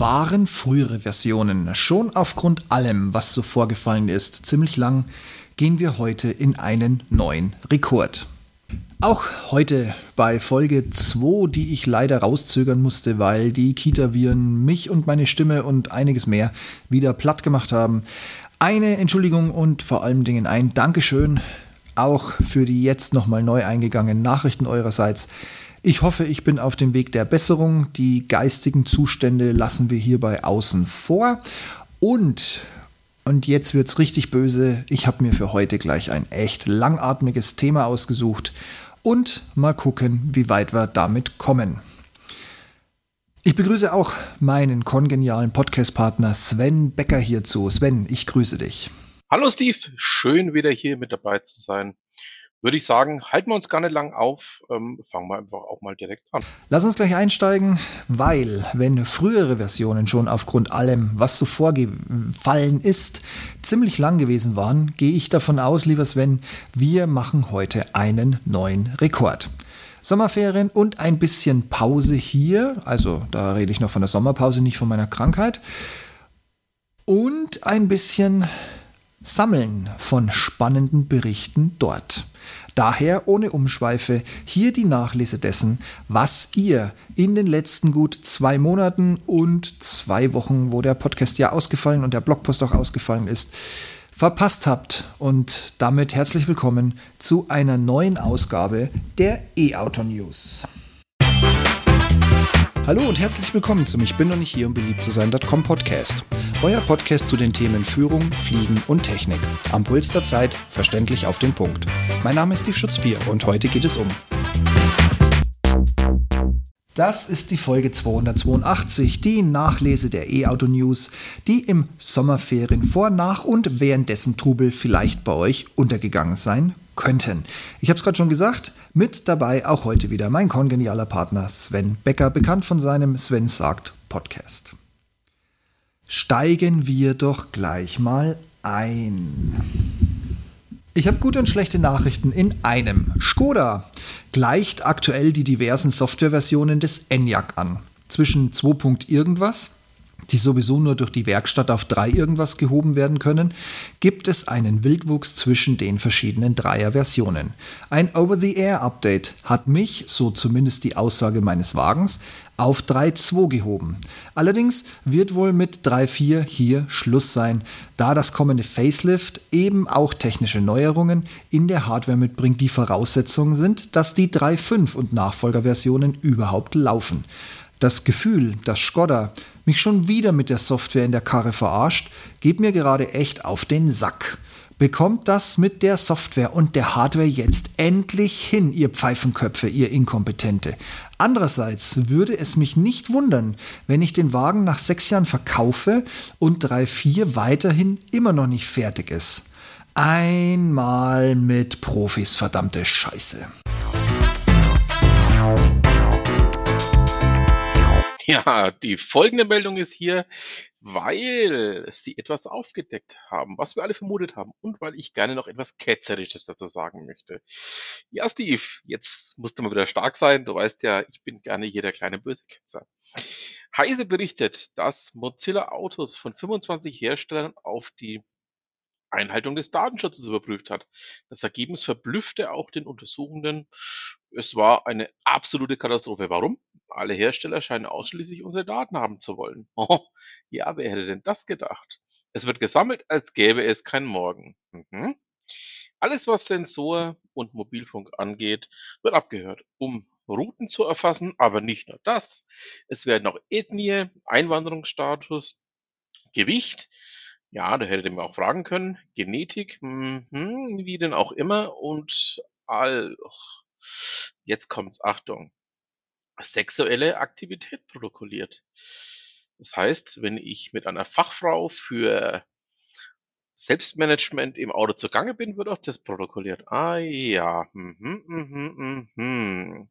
waren frühere Versionen schon aufgrund allem, was so vorgefallen ist, ziemlich lang, gehen wir heute in einen neuen Rekord. Auch heute bei Folge 2, die ich leider rauszögern musste, weil die Kita-Viren mich und meine Stimme und einiges mehr wieder platt gemacht haben. Eine Entschuldigung und vor allen Dingen ein Dankeschön auch für die jetzt nochmal neu eingegangenen Nachrichten eurerseits. Ich hoffe, ich bin auf dem Weg der Besserung. Die geistigen Zustände lassen wir hierbei außen vor. Und, und jetzt wird's richtig böse. Ich habe mir für heute gleich ein echt langatmiges Thema ausgesucht und mal gucken, wie weit wir damit kommen. Ich begrüße auch meinen kongenialen Podcast-Partner Sven Becker hierzu. Sven, ich grüße dich. Hallo Steve, schön wieder hier mit dabei zu sein würde ich sagen, halten wir uns gar nicht lang auf, ähm, fangen wir einfach auch mal direkt an. Lass uns gleich einsteigen, weil wenn frühere Versionen schon aufgrund allem, was so vorgefallen ist, ziemlich lang gewesen waren, gehe ich davon aus, lieber Sven, wir machen heute einen neuen Rekord. Sommerferien und ein bisschen Pause hier, also da rede ich noch von der Sommerpause, nicht von meiner Krankheit. Und ein bisschen Sammeln von spannenden Berichten dort. Daher ohne Umschweife hier die Nachlese dessen, was ihr in den letzten gut zwei Monaten und zwei Wochen, wo der Podcast ja ausgefallen und der Blogpost auch ausgefallen ist, verpasst habt. Und damit herzlich willkommen zu einer neuen Ausgabe der E-Auto News. Hallo und herzlich willkommen zum Ich bin noch nicht hier, um beliebt zu sein.com Podcast. Euer Podcast zu den Themen Führung, Fliegen und Technik. Am Puls der Zeit, verständlich auf den Punkt. Mein Name ist Steve Schutzbier und heute geht es um. Das ist die Folge 282, die Nachlese der E-Auto News, die im Sommerferien vor, nach und währenddessen Trubel vielleicht bei euch untergegangen sein könnten. Ich habe es gerade schon gesagt, mit dabei auch heute wieder mein kongenialer Partner Sven Becker, bekannt von seinem Sven sagt Podcast. Steigen wir doch gleich mal ein. Ich habe gute und schlechte Nachrichten in einem. Skoda gleicht aktuell die diversen Softwareversionen des ENIAC an. Zwischen 2. irgendwas die sowieso nur durch die Werkstatt auf 3 irgendwas gehoben werden können, gibt es einen Wildwuchs zwischen den verschiedenen Dreier-Versionen. Ein Over-the-Air-Update hat mich, so zumindest die Aussage meines Wagens, auf 3.2 gehoben. Allerdings wird wohl mit 3.4 hier Schluss sein, da das kommende Facelift eben auch technische Neuerungen in der Hardware mitbringt, die Voraussetzungen sind, dass die 3.5 und Nachfolgerversionen überhaupt laufen. Das Gefühl, dass Skoda mich schon wieder mit der Software in der Karre verarscht, geht mir gerade echt auf den Sack. Bekommt das mit der Software und der Hardware jetzt endlich hin, ihr Pfeifenköpfe, ihr Inkompetente. Andererseits würde es mich nicht wundern, wenn ich den Wagen nach sechs Jahren verkaufe und 3.4 weiterhin immer noch nicht fertig ist. Einmal mit Profis, verdammte Scheiße. Ja, die folgende Meldung ist hier, weil sie etwas aufgedeckt haben, was wir alle vermutet haben und weil ich gerne noch etwas Ketzerisches dazu sagen möchte. Ja, Steve, jetzt musst du mal wieder stark sein. Du weißt ja, ich bin gerne hier der kleine böse Ketzer. Heise berichtet, dass Mozilla Autos von 25 Herstellern auf die Einhaltung des Datenschutzes überprüft hat. Das Ergebnis verblüffte auch den Untersuchenden. Es war eine absolute Katastrophe. Warum? Alle Hersteller scheinen ausschließlich unsere Daten haben zu wollen. Oh, ja, wer hätte denn das gedacht? Es wird gesammelt, als gäbe es kein Morgen. Mhm. Alles, was Sensor und Mobilfunk angeht, wird abgehört, um Routen zu erfassen, aber nicht nur das. Es werden auch Ethnie, Einwanderungsstatus, Gewicht, ja, da hättet ihr mir auch fragen können, Genetik, mhm, wie denn auch immer und all, jetzt kommt's, Achtung, sexuelle Aktivität protokolliert. Das heißt, wenn ich mit einer Fachfrau für Selbstmanagement im Auto zugange bin, wird auch das protokolliert. Ah ja. Mhm, mhm, mhm.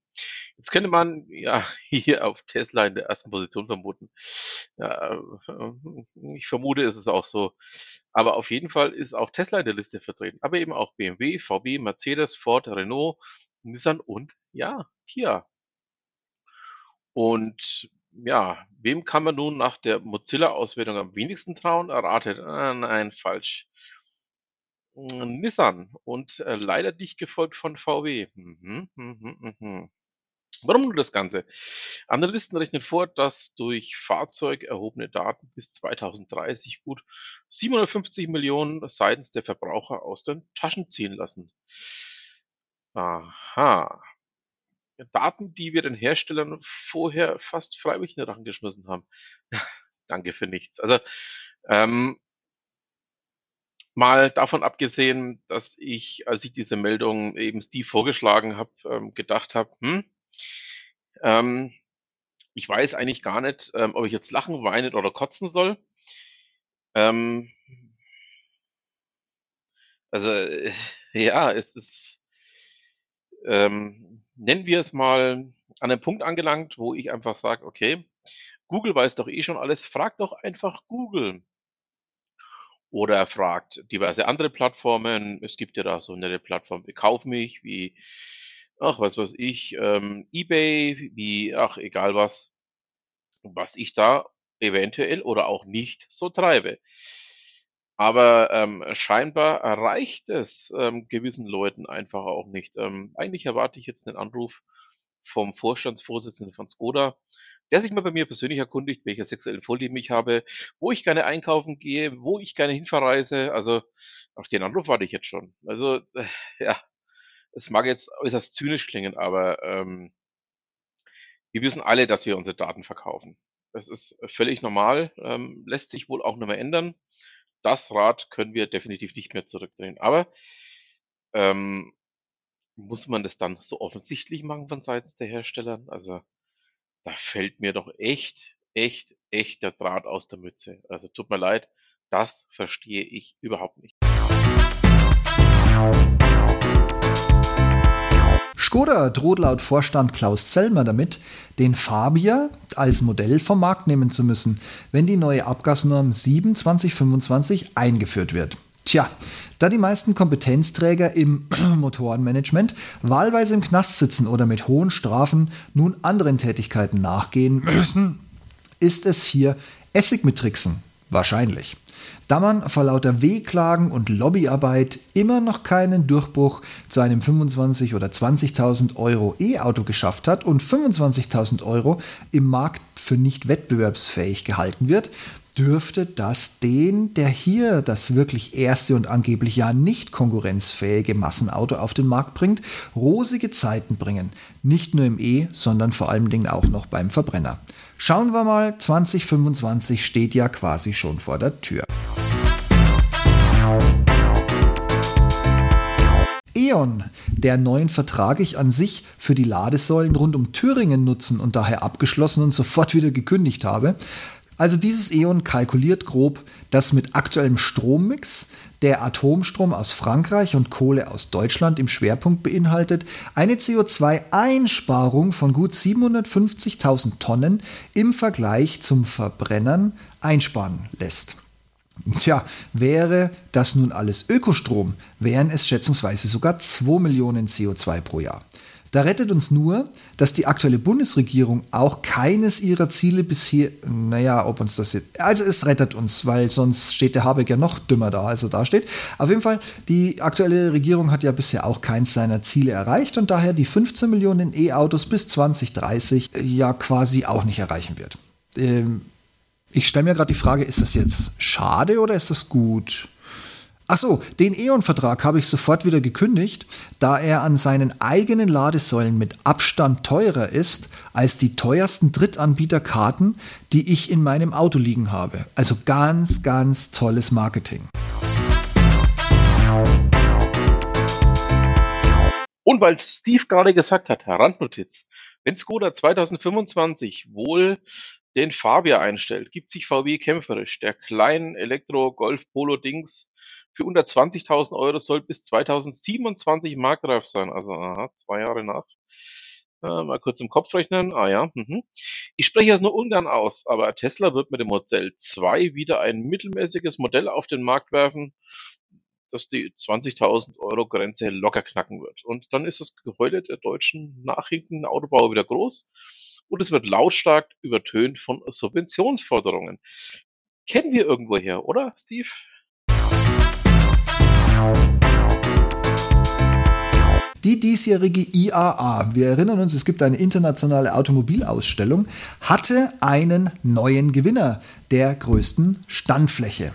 Jetzt könnte man ja hier auf Tesla in der ersten Position vermuten. Ja, äh, ich vermute, ist es auch so. Aber auf jeden Fall ist auch Tesla in der Liste vertreten. Aber eben auch BMW, VW, Mercedes, Ford, Renault, Nissan und ja, Kia. Und ja, wem kann man nun nach der Mozilla-Auswertung am wenigsten trauen? Erratet. Ah, nein, falsch. Hm, Nissan und äh, leider nicht gefolgt von VW. Mhm, mhm, mhm. mhm. Warum nun das Ganze? Analysten rechnen vor, dass durch Fahrzeug erhobene Daten bis 2030 gut 750 Millionen seitens der Verbraucher aus den Taschen ziehen lassen. Aha. Daten, die wir den Herstellern vorher fast freiwillig in den Rachen geschmissen haben. Danke für nichts. Also ähm, mal davon abgesehen, dass ich, als ich diese Meldung eben Steve vorgeschlagen habe, ähm, gedacht habe, hm, ähm, ich weiß eigentlich gar nicht, ähm, ob ich jetzt lachen, weinen oder kotzen soll. Ähm, also äh, ja, es ist, ähm, nennen wir es mal, an einem Punkt angelangt, wo ich einfach sage, okay, Google weiß doch eh schon alles, frag doch einfach Google. Oder er fragt diverse andere Plattformen. Es gibt ja da so eine Plattform wie Kauf mich, wie, ach, was weiß ich, ähm, eBay, wie, ach, egal was, was ich da eventuell oder auch nicht so treibe. Aber ähm, scheinbar erreicht es ähm, gewissen Leuten einfach auch nicht. Ähm, eigentlich erwarte ich jetzt einen Anruf vom Vorstandsvorsitzenden von Skoda, der sich mal bei mir persönlich erkundigt, welche sexuellen Vorlieben ich habe, wo ich gerne einkaufen gehe, wo ich gerne hinverreise. Also auf den Anruf warte ich jetzt schon. Also äh, ja, es mag jetzt äußerst zynisch klingen, aber ähm, wir wissen alle, dass wir unsere Daten verkaufen. Das ist völlig normal, ähm, lässt sich wohl auch nicht mehr ändern. Das Rad können wir definitiv nicht mehr zurückdrehen. Aber ähm, muss man das dann so offensichtlich machen von seitens der Hersteller? Also da fällt mir doch echt, echt, echt der Draht aus der Mütze. Also tut mir leid, das verstehe ich überhaupt nicht. Skoda droht laut Vorstand Klaus Zellmer damit, den Fabia als Modell vom Markt nehmen zu müssen, wenn die neue Abgasnorm 7 2025 eingeführt wird. Tja, da die meisten Kompetenzträger im Motorenmanagement wahlweise im Knast sitzen oder mit hohen Strafen nun anderen Tätigkeiten nachgehen müssen, ist es hier Essig mit Tricksen. Wahrscheinlich. Da man vor lauter Wehklagen und Lobbyarbeit immer noch keinen Durchbruch zu einem 25.000 oder 20.000 Euro E-Auto geschafft hat und 25.000 Euro im Markt für nicht wettbewerbsfähig gehalten wird, dürfte das den, der hier das wirklich erste und angeblich ja nicht konkurrenzfähige Massenauto auf den Markt bringt, rosige Zeiten bringen. Nicht nur im E, sondern vor allen Dingen auch noch beim Verbrenner. Schauen wir mal, 2025 steht ja quasi schon vor der Tür. E.ON, der neuen Vertrag ich an sich für die Ladesäulen rund um Thüringen nutzen und daher abgeschlossen und sofort wieder gekündigt habe, also dieses E.ON kalkuliert grob, dass mit aktuellem Strommix, der Atomstrom aus Frankreich und Kohle aus Deutschland im Schwerpunkt beinhaltet, eine CO2-Einsparung von gut 750.000 Tonnen im Vergleich zum Verbrennern einsparen lässt. Tja, wäre das nun alles Ökostrom, wären es schätzungsweise sogar 2 Millionen CO2 pro Jahr. Da rettet uns nur, dass die aktuelle Bundesregierung auch keines ihrer Ziele bisher, naja, ob uns das jetzt, also es rettet uns, weil sonst steht der Habeck ja noch dümmer da, als er da steht. Auf jeden Fall, die aktuelle Regierung hat ja bisher auch keins seiner Ziele erreicht und daher die 15 Millionen E-Autos bis 2030 ja quasi auch nicht erreichen wird. Ähm, ich stelle mir gerade die Frage, ist das jetzt schade oder ist das gut? Achso, den E.ON-Vertrag habe ich sofort wieder gekündigt, da er an seinen eigenen Ladesäulen mit Abstand teurer ist als die teuersten Drittanbieterkarten, die ich in meinem Auto liegen habe. Also ganz, ganz tolles Marketing. Und weil Steve gerade gesagt hat, Randnotiz, wenn Skoda 2025 wohl den Fabia einstellt, gibt sich VW kämpferisch. Der kleinen Elektro-Golf-Polo-Dings für unter 20.000 Euro soll bis 2027 marktreif sein. Also aha, zwei Jahre nach. Äh, mal kurz im Kopf rechnen. Ah ja. Mhm. Ich spreche es nur ungern aus, aber Tesla wird mit dem Modell 2 wieder ein mittelmäßiges Modell auf den Markt werfen, das die 20.000 Euro Grenze locker knacken wird. Und dann ist das Geheule der deutschen nachhinkenden Autobauer wieder groß. und es wird lautstark übertönt von Subventionsforderungen. Kennen wir irgendwoher, oder, Steve? Die diesjährige IAA, wir erinnern uns, es gibt eine internationale Automobilausstellung, hatte einen neuen Gewinner der größten Standfläche.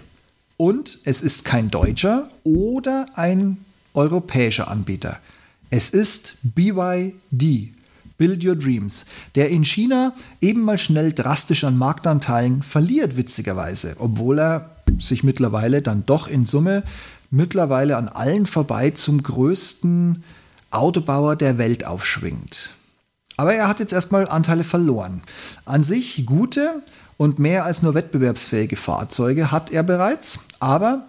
Und es ist kein deutscher oder ein europäischer Anbieter. Es ist BYD, Build Your Dreams, der in China eben mal schnell drastisch an Marktanteilen verliert, witzigerweise, obwohl er sich mittlerweile dann doch in Summe mittlerweile an allen vorbei zum größten Autobauer der Welt aufschwingt. Aber er hat jetzt erstmal Anteile verloren. An sich gute und mehr als nur wettbewerbsfähige Fahrzeuge hat er bereits, aber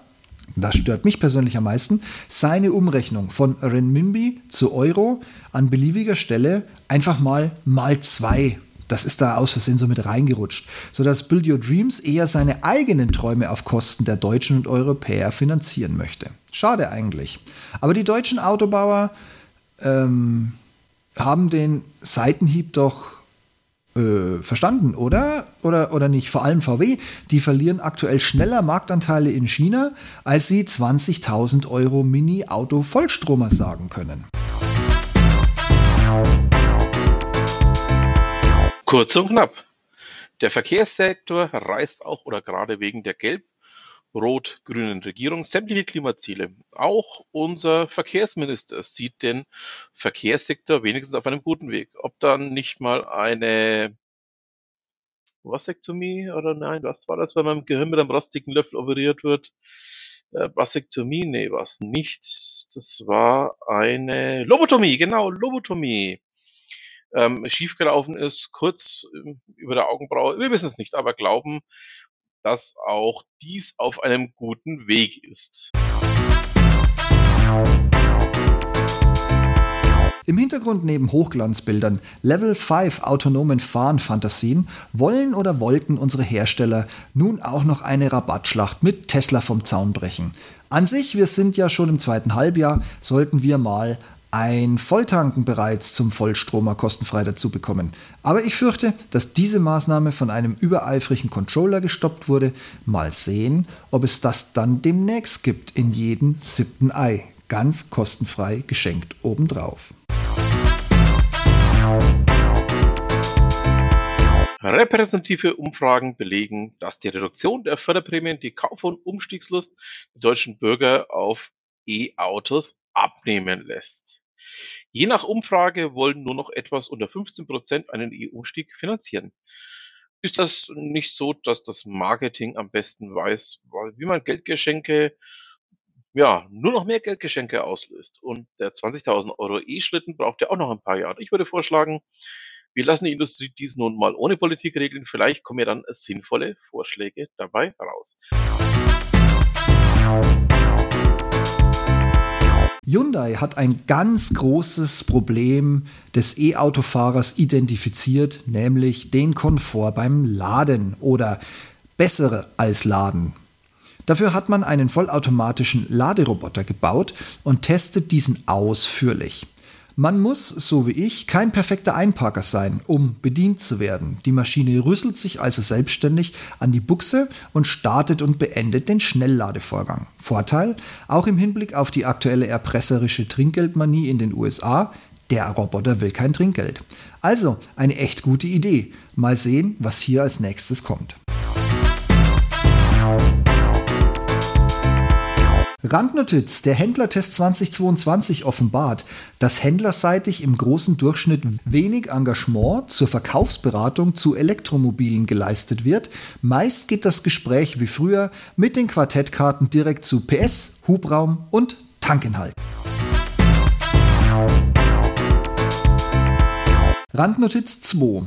das stört mich persönlich am meisten, seine Umrechnung von Renminbi zu Euro an beliebiger Stelle einfach mal mal zwei. Das ist da aus Versehen so mit reingerutscht, sodass Build Your Dreams eher seine eigenen Träume auf Kosten der Deutschen und Europäer finanzieren möchte. Schade eigentlich. Aber die deutschen Autobauer ähm, haben den Seitenhieb doch äh, verstanden, oder? oder? Oder nicht? Vor allem VW, die verlieren aktuell schneller Marktanteile in China, als sie 20.000 Euro Mini-Auto-Vollstromer sagen können. Kurz und knapp. Der Verkehrssektor reißt auch oder gerade wegen der Gelb- rot-grünen Regierung sämtliche Klimaziele. Auch unser Verkehrsminister sieht den Verkehrssektor wenigstens auf einem guten Weg. Ob dann nicht mal eine Vasektomie oder nein, was war das, wenn man Gehirn mit einem rostigen Löffel operiert wird? Äh, Vasektomie, nee, was nicht. Das war eine Lobotomie, genau, Lobotomie. Ähm, schiefgelaufen ist, kurz ähm, über der Augenbraue. Wir wissen es nicht, aber glauben, dass auch dies auf einem guten Weg ist. Im Hintergrund neben Hochglanzbildern, Level 5 autonomen Fahren-Fantasien wollen oder wollten unsere Hersteller nun auch noch eine Rabattschlacht mit Tesla vom Zaun brechen. An sich, wir sind ja schon im zweiten Halbjahr, sollten wir mal ein Volltanken bereits zum Vollstromer kostenfrei dazu bekommen. Aber ich fürchte, dass diese Maßnahme von einem übereifrigen Controller gestoppt wurde. Mal sehen, ob es das dann demnächst gibt in jedem siebten Ei. Ganz kostenfrei geschenkt obendrauf. Repräsentative Umfragen belegen, dass die Reduktion der Förderprämien die Kauf- und Umstiegslust der deutschen Bürger auf E-Autos abnehmen lässt. Je nach Umfrage wollen nur noch etwas unter 15 Prozent einen EU-Umstieg finanzieren. Ist das nicht so, dass das Marketing am besten weiß, wie man Geldgeschenke, ja, nur noch mehr Geldgeschenke auslöst? Und der 20.000 Euro E-Schlitten braucht ja auch noch ein paar Jahre. Ich würde vorschlagen, wir lassen die Industrie dies nun mal ohne Politik regeln. Vielleicht kommen ja dann sinnvolle Vorschläge dabei raus. Hyundai hat ein ganz großes Problem des E-Autofahrers identifiziert, nämlich den Komfort beim Laden oder bessere als Laden. Dafür hat man einen vollautomatischen Laderoboter gebaut und testet diesen ausführlich. Man muss, so wie ich, kein perfekter Einparker sein, um bedient zu werden. Die Maschine rüsselt sich also selbstständig an die Buchse und startet und beendet den Schnellladevorgang. Vorteil, auch im Hinblick auf die aktuelle erpresserische Trinkgeldmanie in den USA, der Roboter will kein Trinkgeld. Also eine echt gute Idee. Mal sehen, was hier als nächstes kommt. Randnotiz, der Händlertest 2022 offenbart, dass händlerseitig im großen Durchschnitt wenig Engagement zur Verkaufsberatung zu Elektromobilen geleistet wird. Meist geht das Gespräch wie früher mit den Quartettkarten direkt zu PS, Hubraum und Tankinhalt. Randnotiz 2.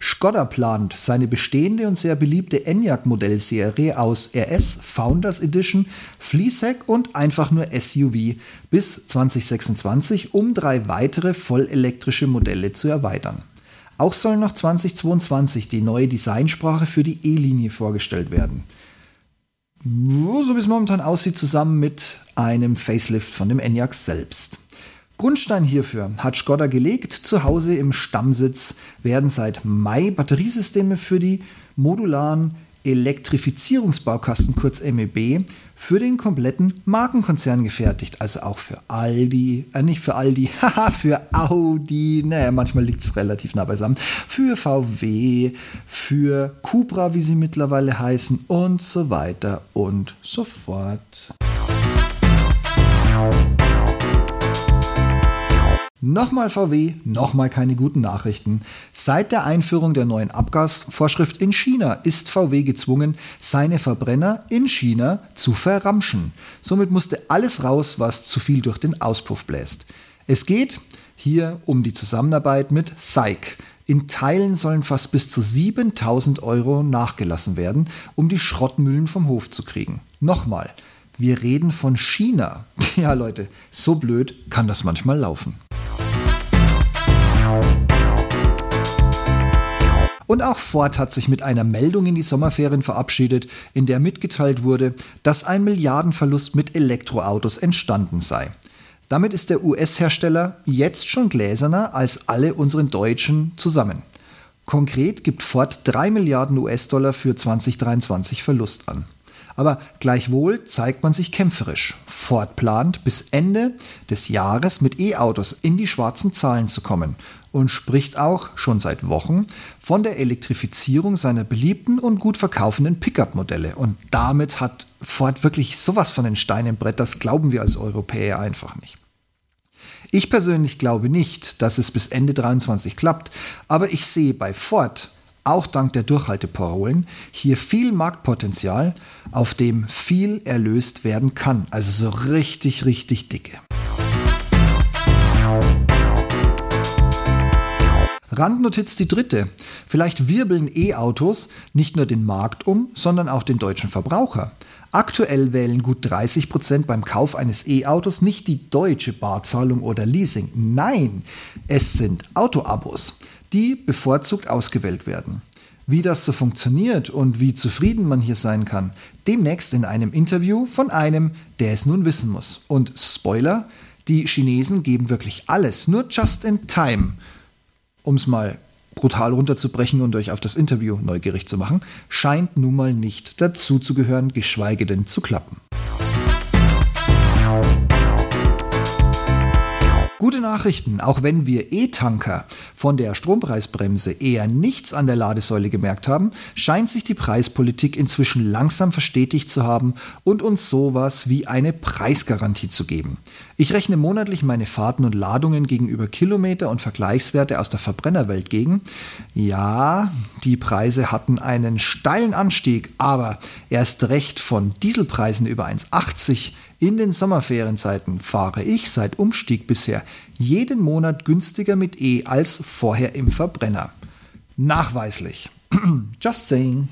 Skoda plant, seine bestehende und sehr beliebte Enyaq-Modellserie aus RS Founders Edition, Fleesack und einfach nur SUV bis 2026 um drei weitere vollelektrische Modelle zu erweitern. Auch soll noch 2022 die neue Designsprache für die E-Linie vorgestellt werden. So wie es momentan aussieht, zusammen mit einem Facelift von dem Enyaq selbst. Grundstein hierfür hat Skoda gelegt. Zu Hause im Stammsitz werden seit Mai Batteriesysteme für die modularen Elektrifizierungsbaukasten kurz MEB für den kompletten Markenkonzern gefertigt. Also auch für Aldi, äh nicht für Aldi, haha, für Audi, naja, manchmal liegt es relativ nah beisammen, für VW, für Cupra, wie sie mittlerweile heißen und so weiter und so fort. Nochmal VW, nochmal keine guten Nachrichten. Seit der Einführung der neuen Abgasvorschrift in China ist VW gezwungen, seine Verbrenner in China zu verramschen. Somit musste alles raus, was zu viel durch den Auspuff bläst. Es geht hier um die Zusammenarbeit mit SAIC. In Teilen sollen fast bis zu 7000 Euro nachgelassen werden, um die Schrottmühlen vom Hof zu kriegen. Nochmal, wir reden von China. Ja Leute, so blöd kann das manchmal laufen. Und auch Ford hat sich mit einer Meldung in die Sommerferien verabschiedet, in der mitgeteilt wurde, dass ein Milliardenverlust mit Elektroautos entstanden sei. Damit ist der US-Hersteller jetzt schon gläserner als alle unseren Deutschen zusammen. Konkret gibt Ford 3 Milliarden US-Dollar für 2023 Verlust an. Aber gleichwohl zeigt man sich kämpferisch. Ford plant, bis Ende des Jahres mit E-Autos in die schwarzen Zahlen zu kommen und spricht auch schon seit Wochen von der Elektrifizierung seiner beliebten und gut verkaufenden Pickup-Modelle. Und damit hat Ford wirklich sowas von den Stein im Brett, das glauben wir als Europäer einfach nicht. Ich persönlich glaube nicht, dass es bis Ende 23 klappt, aber ich sehe bei Ford auch dank der Durchhalteparolen, hier viel Marktpotenzial, auf dem viel erlöst werden kann. Also so richtig, richtig dicke. Randnotiz die dritte. Vielleicht wirbeln E-Autos nicht nur den Markt um, sondern auch den deutschen Verbraucher. Aktuell wählen gut 30 Prozent beim Kauf eines E-Autos nicht die deutsche Barzahlung oder Leasing. Nein, es sind Autoabos die bevorzugt ausgewählt werden. Wie das so funktioniert und wie zufrieden man hier sein kann, demnächst in einem Interview von einem, der es nun wissen muss. Und Spoiler, die Chinesen geben wirklich alles, nur just in time. Um es mal brutal runterzubrechen und euch auf das Interview neugierig zu machen, scheint nun mal nicht dazu zu gehören, geschweige denn zu klappen. Gute Nachrichten, auch wenn wir E-Tanker von der Strompreisbremse eher nichts an der Ladesäule gemerkt haben, scheint sich die Preispolitik inzwischen langsam verstetigt zu haben und uns sowas wie eine Preisgarantie zu geben. Ich rechne monatlich meine Fahrten und Ladungen gegenüber Kilometer und Vergleichswerte aus der Verbrennerwelt gegen. Ja, die Preise hatten einen steilen Anstieg, aber erst recht von Dieselpreisen über 1,80 in den Sommerferienzeiten fahre ich seit Umstieg bisher jeden Monat günstiger mit E als vorher im Verbrenner. Nachweislich. Just saying.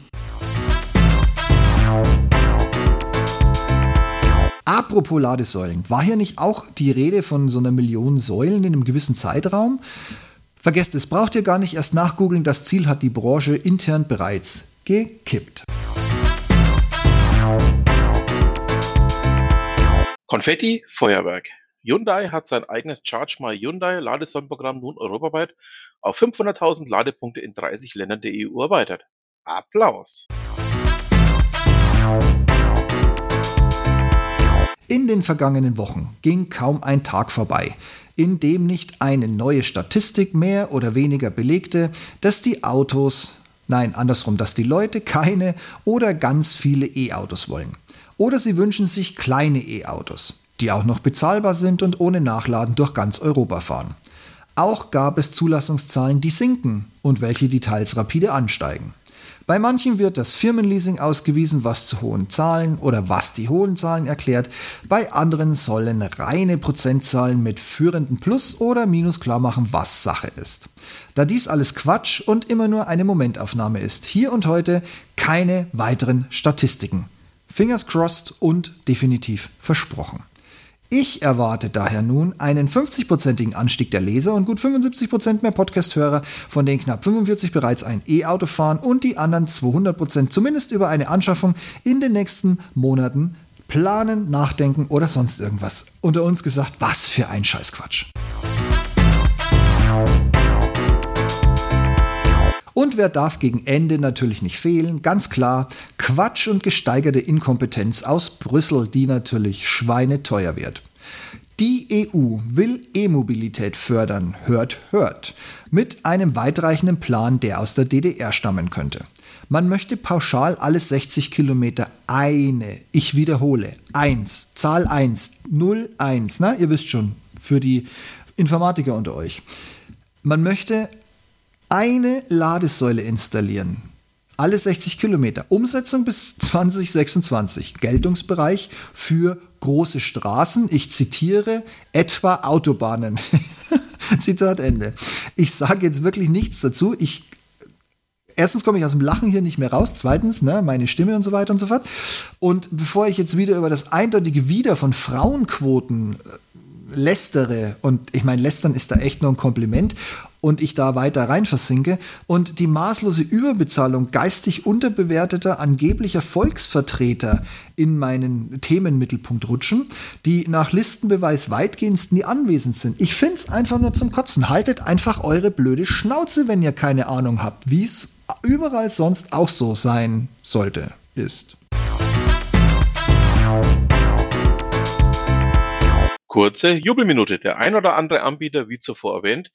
Apropos Ladesäulen, war hier nicht auch die Rede von so einer Million Säulen in einem gewissen Zeitraum? Vergesst es, braucht ihr gar nicht erst nachgoogeln, das Ziel hat die Branche intern bereits gekippt. Konfetti, Feuerwerk. Hyundai hat sein eigenes Charge My Hyundai Ladesäulenprogramm nun europaweit auf 500.000 Ladepunkte in 30 Ländern der EU erweitert. Applaus! In den vergangenen Wochen ging kaum ein Tag vorbei, in dem nicht eine neue Statistik mehr oder weniger belegte, dass die Autos, nein, andersrum, dass die Leute keine oder ganz viele E-Autos wollen. Oder sie wünschen sich kleine E-Autos, die auch noch bezahlbar sind und ohne Nachladen durch ganz Europa fahren. Auch gab es Zulassungszahlen, die sinken und welche die teils rapide ansteigen. Bei manchen wird das Firmenleasing ausgewiesen, was zu hohen Zahlen oder was die hohen Zahlen erklärt. Bei anderen sollen reine Prozentzahlen mit führenden Plus- oder Minus klar machen, was Sache ist. Da dies alles Quatsch und immer nur eine Momentaufnahme ist, hier und heute keine weiteren Statistiken. Fingers crossed und definitiv versprochen. Ich erwarte daher nun einen 50-prozentigen Anstieg der Leser und gut 75% mehr Podcast-Hörer, von denen knapp 45 bereits ein E-Auto fahren und die anderen 200% zumindest über eine Anschaffung in den nächsten Monaten Planen, nachdenken oder sonst irgendwas. Unter uns gesagt, was für ein Scheißquatsch. Und wer darf gegen Ende natürlich nicht fehlen? Ganz klar, Quatsch und gesteigerte Inkompetenz aus Brüssel, die natürlich schweineteuer wird. Die EU will E-Mobilität fördern, hört, hört, mit einem weitreichenden Plan, der aus der DDR stammen könnte. Man möchte pauschal alle 60 Kilometer eine, ich wiederhole, 1, Zahl 1, 0, 1, na, ihr wisst schon, für die Informatiker unter euch. Man möchte eine Ladesäule installieren. Alle 60 Kilometer. Umsetzung bis 2026. Geltungsbereich für große Straßen. Ich zitiere etwa Autobahnen. Zitat Ende. Ich sage jetzt wirklich nichts dazu. Ich erstens komme ich aus dem Lachen hier nicht mehr raus, zweitens, ne, meine Stimme und so weiter und so fort. Und bevor ich jetzt wieder über das eindeutige Wider von Frauenquoten äh, lästere, und ich meine, lästern ist da echt nur ein Kompliment, und ich da weiter rein versinke und die maßlose Überbezahlung geistig unterbewerteter angeblicher Volksvertreter in meinen Themenmittelpunkt rutschen, die nach Listenbeweis weitgehend nie anwesend sind. Ich finde es einfach nur zum Kotzen. Haltet einfach eure blöde Schnauze, wenn ihr keine Ahnung habt, wie es überall sonst auch so sein sollte, ist. Kurze Jubelminute. Der ein oder andere Anbieter, wie zuvor erwähnt,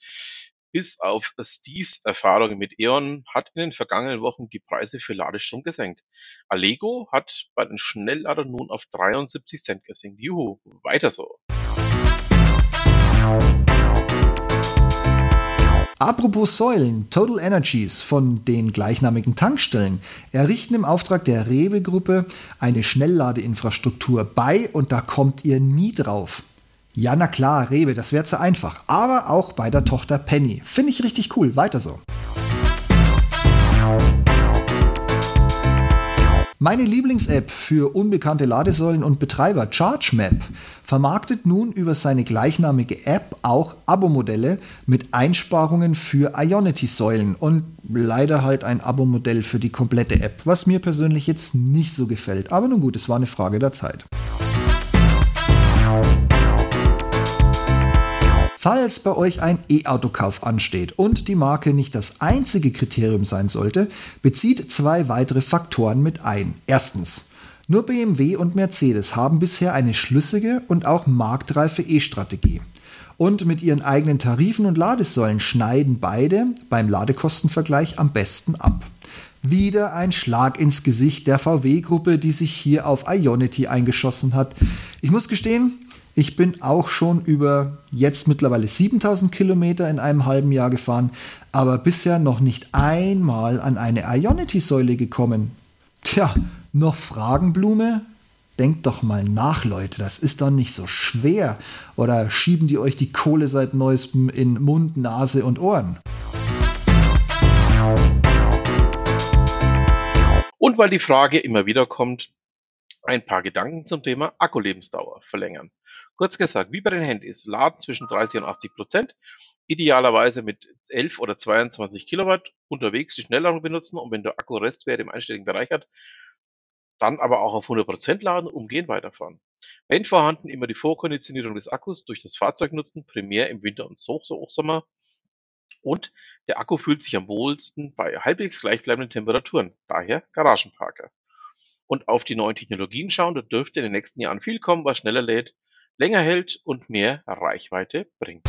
bis auf Steves Erfahrungen mit E.ON hat in den vergangenen Wochen die Preise für Ladestrom gesenkt. Allego hat bei den Schnellladern nun auf 73 Cent gesenkt. Juhu, weiter so. Apropos Säulen, Total Energies von den gleichnamigen Tankstellen errichten im Auftrag der Rewe-Gruppe eine Schnellladeinfrastruktur bei und da kommt ihr nie drauf. Ja, na klar, Rewe, das wäre zu einfach. Aber auch bei der Tochter Penny. Finde ich richtig cool. Weiter so. Meine Lieblings-App für unbekannte Ladesäulen und Betreiber, ChargeMap, vermarktet nun über seine gleichnamige App auch Abo-Modelle mit Einsparungen für Ionity-Säulen und leider halt ein Abo-Modell für die komplette App, was mir persönlich jetzt nicht so gefällt. Aber nun gut, es war eine Frage der Zeit. Falls bei euch ein E-Autokauf ansteht und die Marke nicht das einzige Kriterium sein sollte, bezieht zwei weitere Faktoren mit ein. Erstens, nur BMW und Mercedes haben bisher eine schlüssige und auch marktreife E-Strategie. Und mit ihren eigenen Tarifen und Ladesäulen schneiden beide beim Ladekostenvergleich am besten ab. Wieder ein Schlag ins Gesicht der VW-Gruppe, die sich hier auf Ionity eingeschossen hat. Ich muss gestehen, ich bin auch schon über jetzt mittlerweile 7000 Kilometer in einem halben Jahr gefahren, aber bisher noch nicht einmal an eine Ionity-Säule gekommen. Tja, noch Fragen, Blume? Denkt doch mal nach, Leute, das ist doch nicht so schwer. Oder schieben die euch die Kohle seit neuestem in Mund, Nase und Ohren? Und weil die Frage immer wieder kommt, ein paar Gedanken zum Thema Akkulebensdauer verlängern. Kurz gesagt, wie bei den Handys, laden zwischen 30 und 80 Prozent, idealerweise mit 11 oder 22 Kilowatt, unterwegs die Schnellladung benutzen und wenn der Akku Restwert im einstelligen Bereich hat, dann aber auch auf 100 Prozent laden, umgehend weiterfahren. Wenn vorhanden, immer die Vorkonditionierung des Akkus durch das Fahrzeug nutzen, primär im Winter und Hochsommer. Und der Akku fühlt sich am wohlsten bei halbwegs gleichbleibenden Temperaturen, daher Garagenparker. Und auf die neuen Technologien schauen, da dürfte in den nächsten Jahren viel kommen, was schneller lädt, länger hält und mehr Reichweite bringt.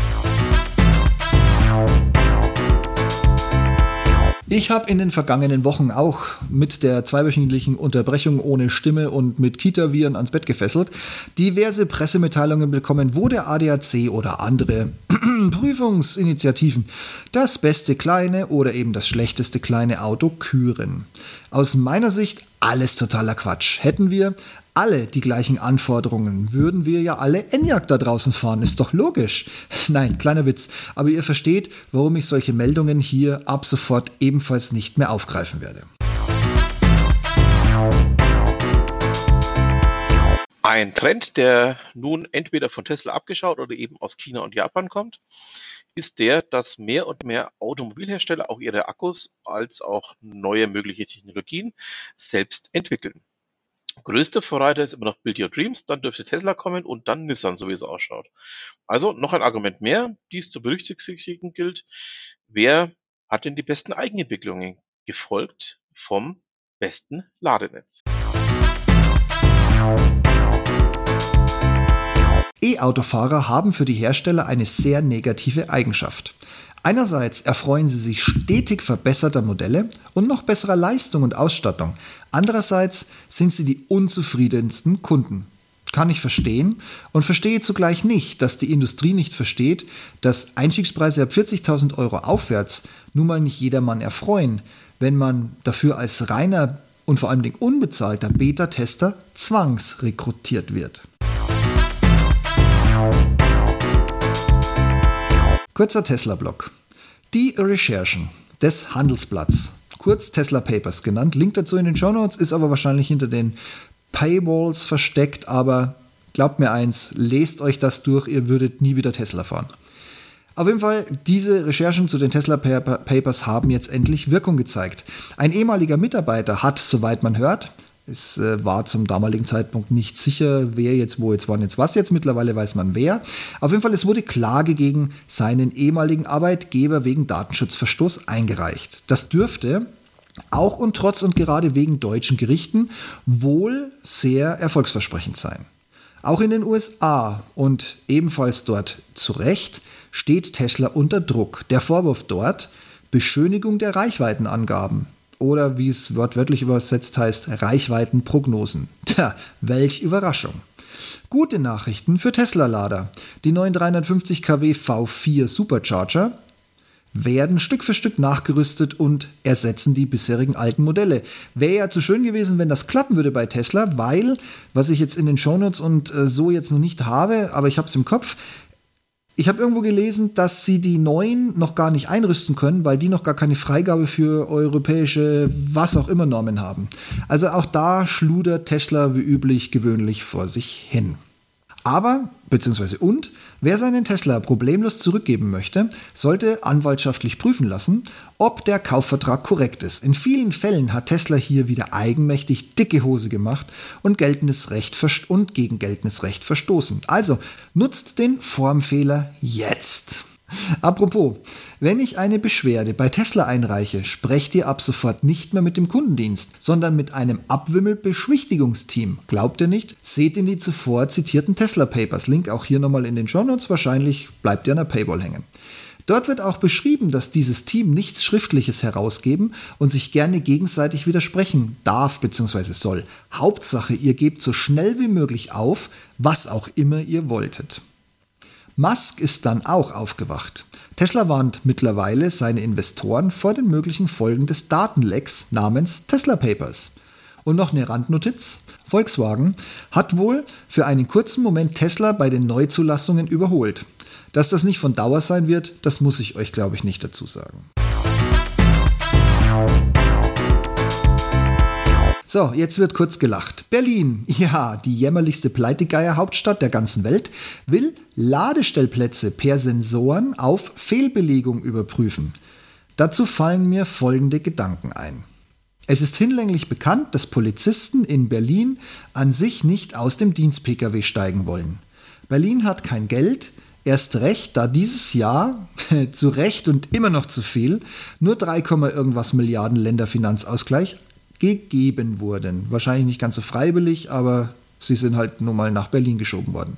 Ich habe in den vergangenen Wochen auch mit der zweiwöchentlichen Unterbrechung ohne Stimme und mit Kita-Viren ans Bett gefesselt diverse Pressemitteilungen bekommen, wo der ADAC oder andere Prüfungsinitiativen das beste kleine oder eben das schlechteste kleine Auto küren. Aus meiner Sicht alles totaler Quatsch. Hätten wir alle die gleichen Anforderungen, würden wir ja alle Enyaq da draußen fahren. Ist doch logisch. Nein, kleiner Witz. Aber ihr versteht, warum ich solche Meldungen hier ab sofort ebenfalls nicht mehr aufgreifen werde. Ein Trend, der nun entweder von Tesla abgeschaut oder eben aus China und Japan kommt, ist der, dass mehr und mehr Automobilhersteller auch ihre Akkus als auch neue mögliche Technologien selbst entwickeln. Größte Vorreiter ist immer noch Build Your Dreams, dann dürfte Tesla kommen und dann Nissan, so wie es ausschaut. Also noch ein Argument mehr, die es zu berücksichtigen gilt. Wer hat denn die besten Eigenentwicklungen gefolgt vom besten Ladenetz? E-Autofahrer haben für die Hersteller eine sehr negative Eigenschaft. Einerseits erfreuen sie sich stetig verbesserter Modelle und noch besserer Leistung und Ausstattung. Andererseits sind sie die unzufriedensten Kunden. Kann ich verstehen und verstehe zugleich nicht, dass die Industrie nicht versteht, dass Einstiegspreise ab 40.000 Euro aufwärts nun mal nicht jedermann erfreuen, wenn man dafür als reiner und vor allem unbezahlter Beta-Tester zwangsrekrutiert wird. Kurzer Tesla-Blog. Die Recherchen des Handelsblatts, kurz Tesla Papers genannt. Link dazu in den Show Notes, ist aber wahrscheinlich hinter den Paywalls versteckt, aber glaubt mir eins, lest euch das durch, ihr würdet nie wieder Tesla fahren. Auf jeden Fall, diese Recherchen zu den Tesla Papers haben jetzt endlich Wirkung gezeigt. Ein ehemaliger Mitarbeiter hat, soweit man hört, es äh, war zum damaligen Zeitpunkt nicht sicher, wer jetzt wo jetzt wann jetzt was jetzt. Mittlerweile weiß man wer. Auf jeden Fall, es wurde Klage gegen seinen ehemaligen Arbeitgeber wegen Datenschutzverstoß eingereicht. Das dürfte auch und trotz und gerade wegen deutschen Gerichten wohl sehr erfolgsversprechend sein. Auch in den USA und ebenfalls dort zu Recht steht Tesla unter Druck. Der Vorwurf dort Beschönigung der Reichweitenangaben oder wie es wortwörtlich übersetzt heißt, Reichweitenprognosen. Tja, welch Überraschung. Gute Nachrichten für Tesla-Lader. Die neuen 350 kW V4 Supercharger werden Stück für Stück nachgerüstet und ersetzen die bisherigen alten Modelle. Wäre ja zu schön gewesen, wenn das klappen würde bei Tesla, weil, was ich jetzt in den Shownotes und äh, so jetzt noch nicht habe, aber ich habe es im Kopf, ich habe irgendwo gelesen, dass sie die neuen noch gar nicht einrüsten können, weil die noch gar keine Freigabe für europäische was auch immer Normen haben. Also auch da schludert Tesla wie üblich gewöhnlich vor sich hin. Aber, beziehungsweise und, wer seinen Tesla problemlos zurückgeben möchte, sollte anwaltschaftlich prüfen lassen, ob der Kaufvertrag korrekt ist. In vielen Fällen hat Tesla hier wieder eigenmächtig dicke Hose gemacht und geltendes Recht und gegen geltendes Recht verstoßen. Also nutzt den Formfehler jetzt. Apropos, wenn ich eine Beschwerde bei Tesla einreiche, sprecht ihr ab sofort nicht mehr mit dem Kundendienst, sondern mit einem Abwimmel-Beschwichtigungsteam. Glaubt ihr nicht? Seht in die zuvor zitierten Tesla Papers. Link auch hier nochmal in den Show Notes. Wahrscheinlich bleibt ihr an der Paywall hängen. Dort wird auch beschrieben, dass dieses Team nichts Schriftliches herausgeben und sich gerne gegenseitig widersprechen darf bzw. soll. Hauptsache, ihr gebt so schnell wie möglich auf, was auch immer ihr wolltet. Musk ist dann auch aufgewacht. Tesla warnt mittlerweile seine Investoren vor den möglichen Folgen des Datenlecks namens Tesla Papers. Und noch eine Randnotiz. Volkswagen hat wohl für einen kurzen Moment Tesla bei den Neuzulassungen überholt. Dass das nicht von Dauer sein wird, das muss ich euch, glaube ich, nicht dazu sagen. So, jetzt wird kurz gelacht. Berlin, ja, die jämmerlichste Pleitegeier-Hauptstadt der ganzen Welt, will Ladestellplätze per Sensoren auf Fehlbelegung überprüfen. Dazu fallen mir folgende Gedanken ein. Es ist hinlänglich bekannt, dass Polizisten in Berlin an sich nicht aus dem Dienst-Pkw steigen wollen. Berlin hat kein Geld, erst recht, da dieses Jahr zu Recht und immer noch zu viel nur 3, irgendwas Milliarden Länderfinanzausgleich gegeben wurden. Wahrscheinlich nicht ganz so freiwillig, aber sie sind halt nun mal nach Berlin geschoben worden.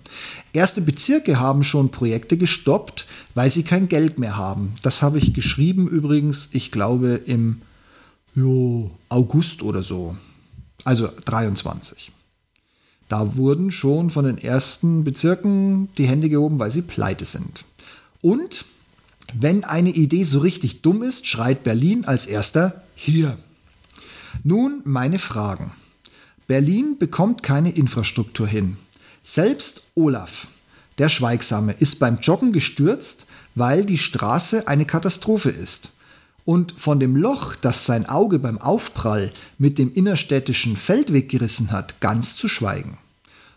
Erste Bezirke haben schon Projekte gestoppt, weil sie kein Geld mehr haben. Das habe ich geschrieben übrigens, ich glaube im jo, August oder so. Also 23. Da wurden schon von den ersten Bezirken die Hände gehoben, weil sie pleite sind. Und wenn eine Idee so richtig dumm ist, schreit Berlin als erster hier. Nun meine Fragen. Berlin bekommt keine Infrastruktur hin. Selbst Olaf, der Schweigsame, ist beim Joggen gestürzt, weil die Straße eine Katastrophe ist. Und von dem Loch, das sein Auge beim Aufprall mit dem innerstädtischen Feldweg gerissen hat, ganz zu schweigen.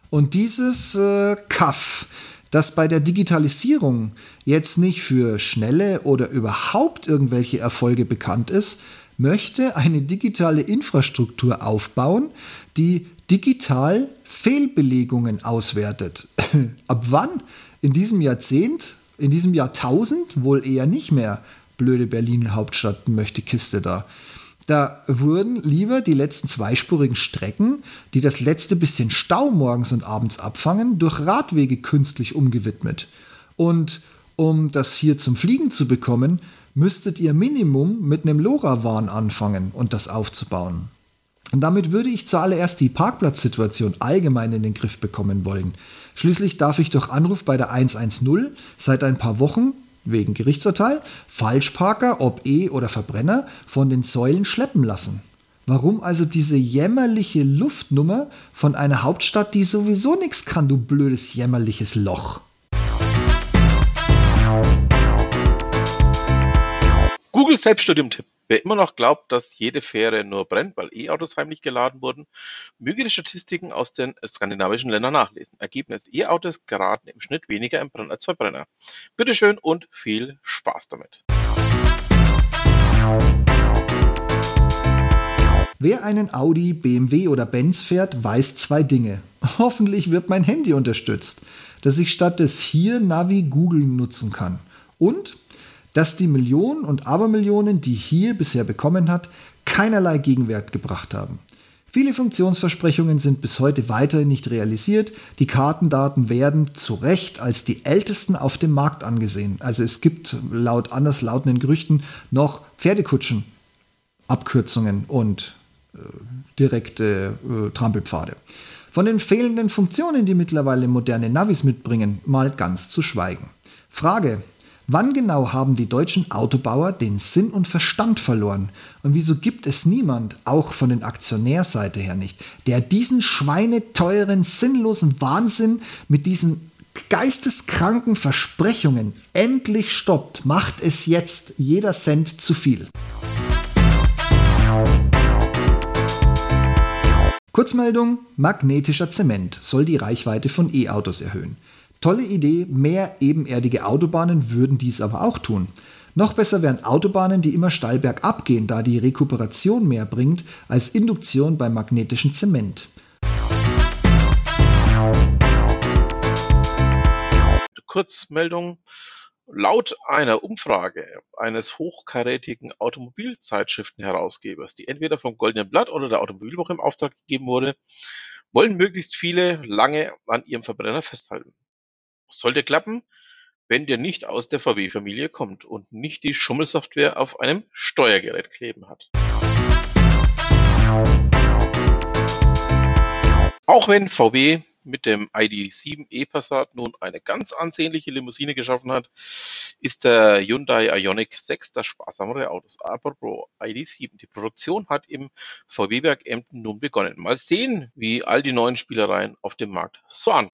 Und dieses äh, Kaff, das bei der Digitalisierung jetzt nicht für schnelle oder überhaupt irgendwelche Erfolge bekannt ist, möchte eine digitale Infrastruktur aufbauen, die digital Fehlbelegungen auswertet. Ab wann? In diesem Jahrzehnt? In diesem Jahrtausend? Wohl eher nicht mehr. Blöde Berlin Hauptstadt möchte Kiste da. Da wurden lieber die letzten zweispurigen Strecken, die das letzte bisschen Stau morgens und abends abfangen, durch Radwege künstlich umgewidmet. Und um das hier zum Fliegen zu bekommen, müsstet ihr Minimum mit einem LoRaWAN anfangen und das aufzubauen. Und damit würde ich zuallererst die Parkplatzsituation allgemein in den Griff bekommen wollen. Schließlich darf ich durch Anruf bei der 110 seit ein paar Wochen wegen Gerichtsurteil Falschparker, ob E- oder Verbrenner, von den Säulen schleppen lassen. Warum also diese jämmerliche Luftnummer von einer Hauptstadt, die sowieso nichts kann, du blödes jämmerliches Loch? Google Selbststudium-Tipp. Wer immer noch glaubt, dass jede Fähre nur brennt, weil E-Autos heimlich geladen wurden, möge die Statistiken aus den skandinavischen Ländern nachlesen. Ergebnis: E-Autos geraten im Schnitt weniger im Brand als Verbrenner. Bitteschön und viel Spaß damit. Wer einen Audi, BMW oder Benz fährt, weiß zwei Dinge. Hoffentlich wird mein Handy unterstützt, dass ich statt des hier Navi Google nutzen kann. Und dass die Millionen und Abermillionen, die hier bisher bekommen hat, keinerlei Gegenwert gebracht haben. Viele Funktionsversprechungen sind bis heute weiterhin nicht realisiert. Die Kartendaten werden zu Recht als die ältesten auf dem Markt angesehen. Also es gibt laut anders lautenden Gerüchten noch Pferdekutschen, Abkürzungen und äh, direkte äh, Trampelpfade. Von den fehlenden Funktionen, die mittlerweile moderne Navis mitbringen, mal ganz zu schweigen. Frage, Wann genau haben die deutschen Autobauer den Sinn und Verstand verloren? Und wieso gibt es niemand, auch von den Aktionärseite her nicht, der diesen schweineteuren, sinnlosen Wahnsinn mit diesen geisteskranken Versprechungen endlich stoppt? Macht es jetzt jeder Cent zu viel. Kurzmeldung, magnetischer Zement soll die Reichweite von E-Autos erhöhen. Tolle Idee, mehr ebenerdige Autobahnen würden dies aber auch tun. Noch besser wären Autobahnen, die immer steil bergab gehen, da die Rekuperation mehr bringt als Induktion beim magnetischen Zement. Kurzmeldung. Laut einer Umfrage eines hochkarätigen Automobilzeitschriftenherausgebers, die entweder vom Goldenen Blatt oder der Automobilwoche im Auftrag gegeben wurde, wollen möglichst viele lange an ihrem Verbrenner festhalten. Sollte klappen, wenn der nicht aus der VW-Familie kommt und nicht die Schummelsoftware auf einem Steuergerät kleben hat. Auch wenn VW mit dem ID.7 E-Passat nun eine ganz ansehnliche Limousine geschaffen hat, ist der Hyundai Ioniq 6 das sparsamere Auto. Apropos ID.7, die Produktion hat im VW-Werk Emden nun begonnen. Mal sehen, wie all die neuen Spielereien auf dem Markt so an.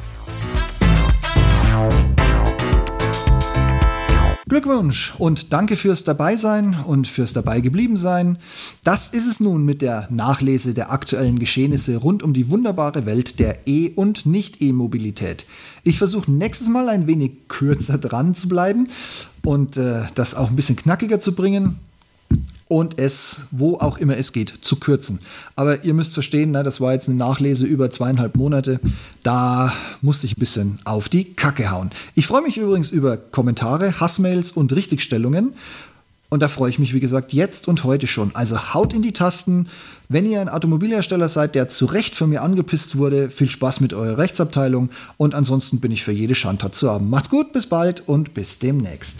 Glückwunsch und danke fürs Dabeisein und fürs Dabeigebliebensein. Das ist es nun mit der Nachlese der aktuellen Geschehnisse rund um die wunderbare Welt der E- und Nicht-E-Mobilität. Ich versuche nächstes Mal ein wenig kürzer dran zu bleiben und äh, das auch ein bisschen knackiger zu bringen und es, wo auch immer es geht, zu kürzen. Aber ihr müsst verstehen, ne, das war jetzt eine Nachlese über zweieinhalb Monate. Da musste ich ein bisschen auf die Kacke hauen. Ich freue mich übrigens über Kommentare, Hassmails und Richtigstellungen. Und da freue ich mich, wie gesagt, jetzt und heute schon. Also haut in die Tasten. Wenn ihr ein Automobilhersteller seid, der zu Recht von mir angepisst wurde, viel Spaß mit eurer Rechtsabteilung. Und ansonsten bin ich für jede Schandtat zu haben. Macht's gut, bis bald und bis demnächst.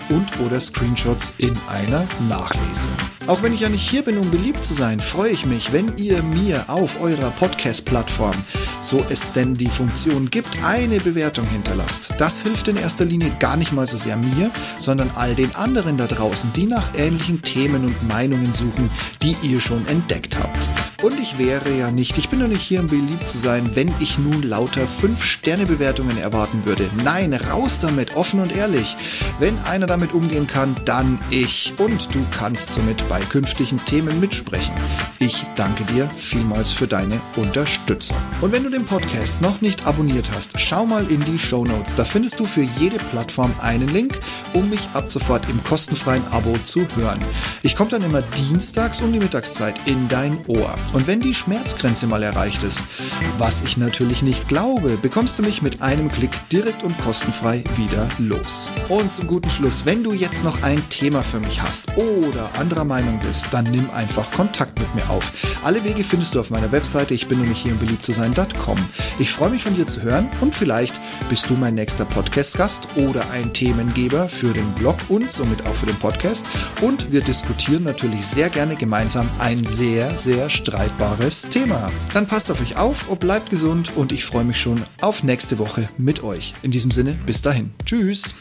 und oder Screenshots in einer Nachlese. Auch wenn ich ja nicht hier bin, um beliebt zu sein, freue ich mich, wenn ihr mir auf eurer Podcast-Plattform, so es denn die Funktion gibt, eine Bewertung hinterlasst. Das hilft in erster Linie gar nicht mal so sehr mir, sondern all den anderen da draußen, die nach ähnlichen Themen und Meinungen suchen, die ihr schon entdeckt habt. Und ich wäre ja nicht, ich bin doch nicht hier, um beliebt zu sein, wenn ich nun lauter 5-Sterne-Bewertungen erwarten würde. Nein, raus damit, offen und ehrlich. Wenn einer damit umgehen kann, dann ich. Und du kannst somit bei künftigen Themen mitsprechen. Ich danke dir vielmals für deine Unterstützung. Und wenn du den Podcast noch nicht abonniert hast, schau mal in die Show Notes. Da findest du für jede Plattform einen Link, um mich ab sofort im kostenfreien Abo zu hören. Ich komme dann immer dienstags um die Mittagszeit in dein Ohr. Und wenn die Schmerzgrenze mal erreicht ist, was ich natürlich nicht glaube, bekommst du mich mit einem Klick direkt und kostenfrei wieder los. Und zum guten Schluss, wenn du jetzt noch ein Thema für mich hast oder anderer Meinung bist, dann nimm einfach Kontakt mit mir auf. Alle Wege findest du auf meiner Webseite. Ich bin nämlich hier im beliebt zu sein.com. Ich freue mich von dir zu hören und vielleicht bist du mein nächster Podcast-Gast oder ein Themengeber für den Blog und somit auch für den Podcast. Und wir diskutieren natürlich sehr gerne gemeinsam ein sehr, sehr streitbares Thema. Dann passt auf euch auf und bleibt gesund und ich freue mich schon auf nächste Woche mit euch. In diesem Sinne, bis dahin. Tschüss.